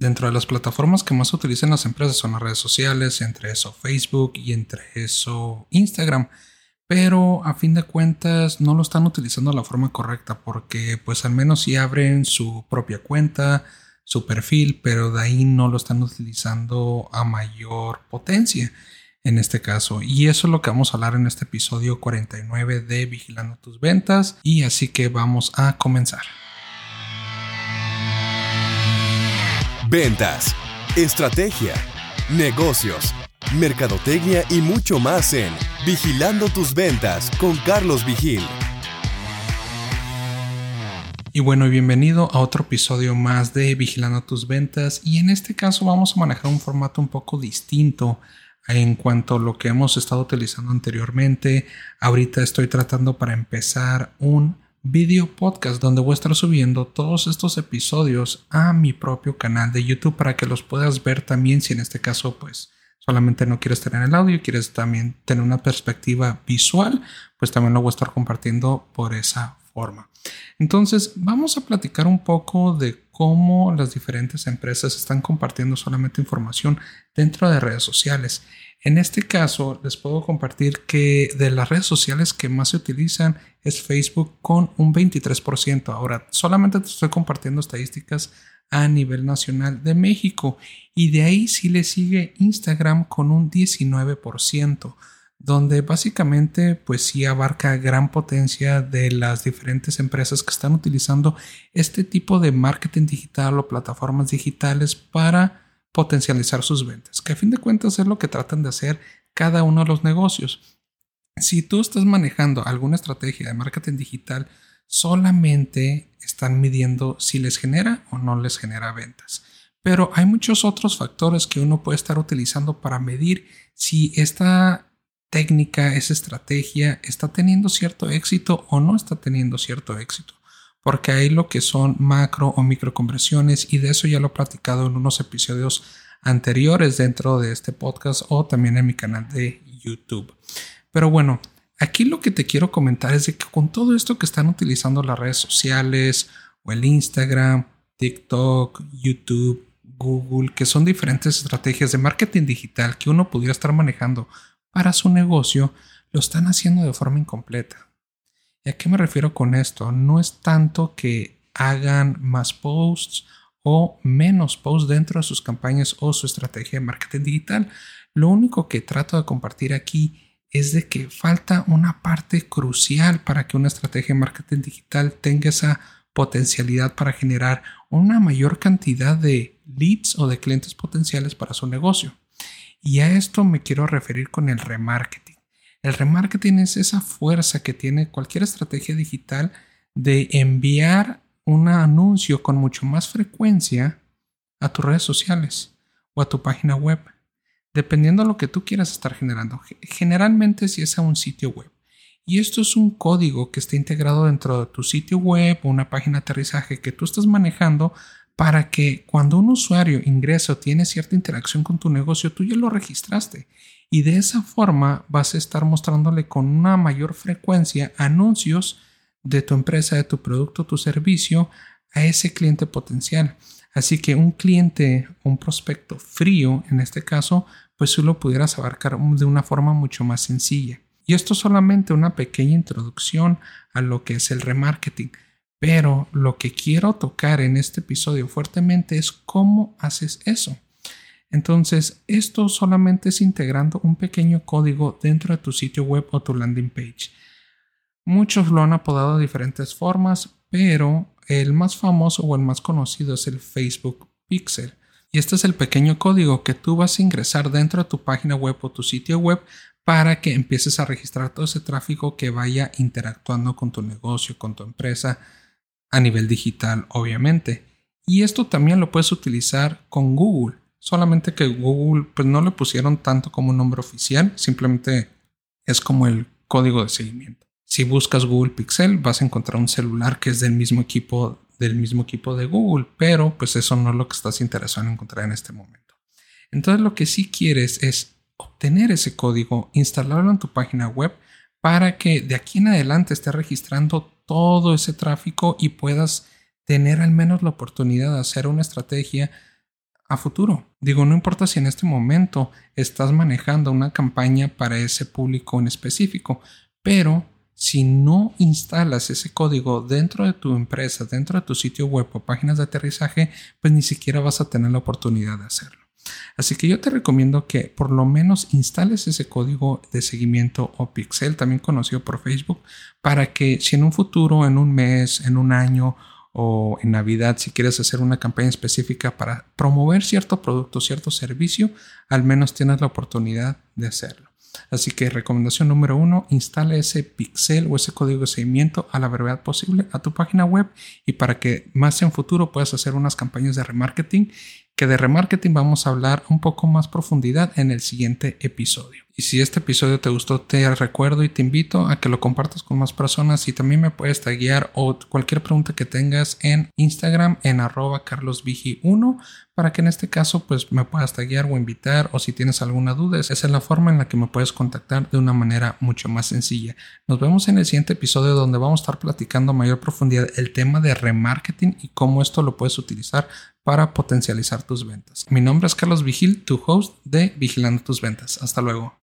dentro de las plataformas que más utilizan las empresas son las redes sociales, entre eso Facebook y entre eso Instagram. Pero a fin de cuentas no lo están utilizando de la forma correcta porque pues al menos si abren su propia cuenta, su perfil, pero de ahí no lo están utilizando a mayor potencia en este caso. Y eso es lo que vamos a hablar en este episodio 49 de Vigilando tus ventas. Y así que vamos a comenzar. Ventas, estrategia, negocios, mercadotecnia y mucho más en Vigilando tus ventas con Carlos Vigil. Y bueno, bienvenido a otro episodio más de Vigilando tus ventas y en este caso vamos a manejar un formato un poco distinto en cuanto a lo que hemos estado utilizando anteriormente. Ahorita estoy tratando para empezar un video podcast donde voy a estar subiendo todos estos episodios a mi propio canal de YouTube para que los puedas ver también si en este caso pues solamente no quieres tener el audio, quieres también tener una perspectiva visual, pues también lo voy a estar compartiendo por esa Entonces, vamos a platicar un poco de cómo las diferentes empresas están compartiendo solamente información dentro de redes sociales. En este caso, les puedo compartir que de las redes sociales que más se utilizan es Facebook con un 23%. Ahora, solamente te estoy compartiendo estadísticas a nivel nacional de México y de ahí sí le sigue Instagram con un 19% donde básicamente pues sí abarca gran potencia de las diferentes empresas que están utilizando este tipo de marketing digital o plataformas digitales para potencializar sus ventas, que a fin de cuentas es lo que tratan de hacer cada uno de los negocios. Si tú estás manejando alguna estrategia de marketing digital, solamente están midiendo si les genera o no les genera ventas. Pero hay muchos otros factores que uno puede estar utilizando para medir si esta técnica, esa estrategia está teniendo cierto éxito o no está teniendo cierto éxito. Porque hay lo que son macro o micro conversiones y de eso ya lo he platicado en unos episodios anteriores dentro de este podcast o también en mi canal de YouTube. Pero bueno, aquí lo que te quiero comentar es de que con todo esto que están utilizando las redes sociales o el Instagram, TikTok, YouTube, Google, que son diferentes estrategias de marketing digital que uno pudiera estar manejando para su negocio, lo están haciendo de forma incompleta. ¿Y a qué me refiero con esto? No es tanto que hagan más posts o menos posts dentro de sus campañas o su estrategia de marketing digital. Lo único que trato de compartir aquí es de que falta una parte crucial para que una estrategia de marketing digital tenga esa potencialidad para generar una mayor cantidad de leads o de clientes potenciales para su negocio. Y a esto me quiero referir con el remarketing. El remarketing es esa fuerza que tiene cualquier estrategia digital de enviar un anuncio con mucho más frecuencia a tus redes sociales o a tu página web, dependiendo de lo que tú quieras estar generando. Generalmente si es a un sitio web. Y esto es un código que está integrado dentro de tu sitio web o una página de aterrizaje que tú estás manejando para que cuando un usuario ingresa o tiene cierta interacción con tu negocio, tú ya lo registraste. Y de esa forma vas a estar mostrándole con una mayor frecuencia anuncios de tu empresa, de tu producto, tu servicio a ese cliente potencial. Así que un cliente, un prospecto frío, en este caso, pues tú lo pudieras abarcar de una forma mucho más sencilla. Y esto es solamente una pequeña introducción a lo que es el remarketing. Pero lo que quiero tocar en este episodio fuertemente es cómo haces eso. Entonces, esto solamente es integrando un pequeño código dentro de tu sitio web o tu landing page. Muchos lo han apodado de diferentes formas, pero el más famoso o el más conocido es el Facebook Pixel. Y este es el pequeño código que tú vas a ingresar dentro de tu página web o tu sitio web para que empieces a registrar todo ese tráfico que vaya interactuando con tu negocio, con tu empresa, a nivel digital, obviamente. Y esto también lo puedes utilizar con Google. Solamente que Google pues no le pusieron tanto como un nombre oficial, simplemente es como el código de seguimiento. Si buscas Google Pixel vas a encontrar un celular que es del mismo equipo del mismo equipo de Google, pero pues eso no es lo que estás interesado en encontrar en este momento. Entonces lo que sí quieres es obtener ese código, instalarlo en tu página web para que de aquí en adelante esté registrando todo ese tráfico y puedas tener al menos la oportunidad de hacer una estrategia a futuro. Digo, no importa si en este momento estás manejando una campaña para ese público en específico, pero si no instalas ese código dentro de tu empresa, dentro de tu sitio web o páginas de aterrizaje, pues ni siquiera vas a tener la oportunidad de hacerlo. Así que yo te recomiendo que por lo menos instales ese código de seguimiento o pixel, también conocido por Facebook, para que si en un futuro, en un mes, en un año o en Navidad, si quieres hacer una campaña específica para promover cierto producto, cierto servicio, al menos tienes la oportunidad de hacerlo. Así que recomendación número uno, instale ese pixel o ese código de seguimiento a la brevedad posible a tu página web y para que más en futuro puedas hacer unas campañas de remarketing que de remarketing vamos a hablar un poco más profundidad en el siguiente episodio. Y si este episodio te gustó, te recuerdo y te invito a que lo compartas con más personas y también me puedes taguear o cualquier pregunta que tengas en Instagram en arroba carlosvigi1 para que en este caso pues me puedas taguear o invitar o si tienes alguna duda, esa es la forma en la que me puedes contactar de una manera mucho más sencilla. Nos vemos en el siguiente episodio donde vamos a estar platicando a mayor profundidad el tema de remarketing y cómo esto lo puedes utilizar para potencializar tus ventas. Mi nombre es Carlos Vigil, tu host de Vigilando tus ventas. Hasta luego.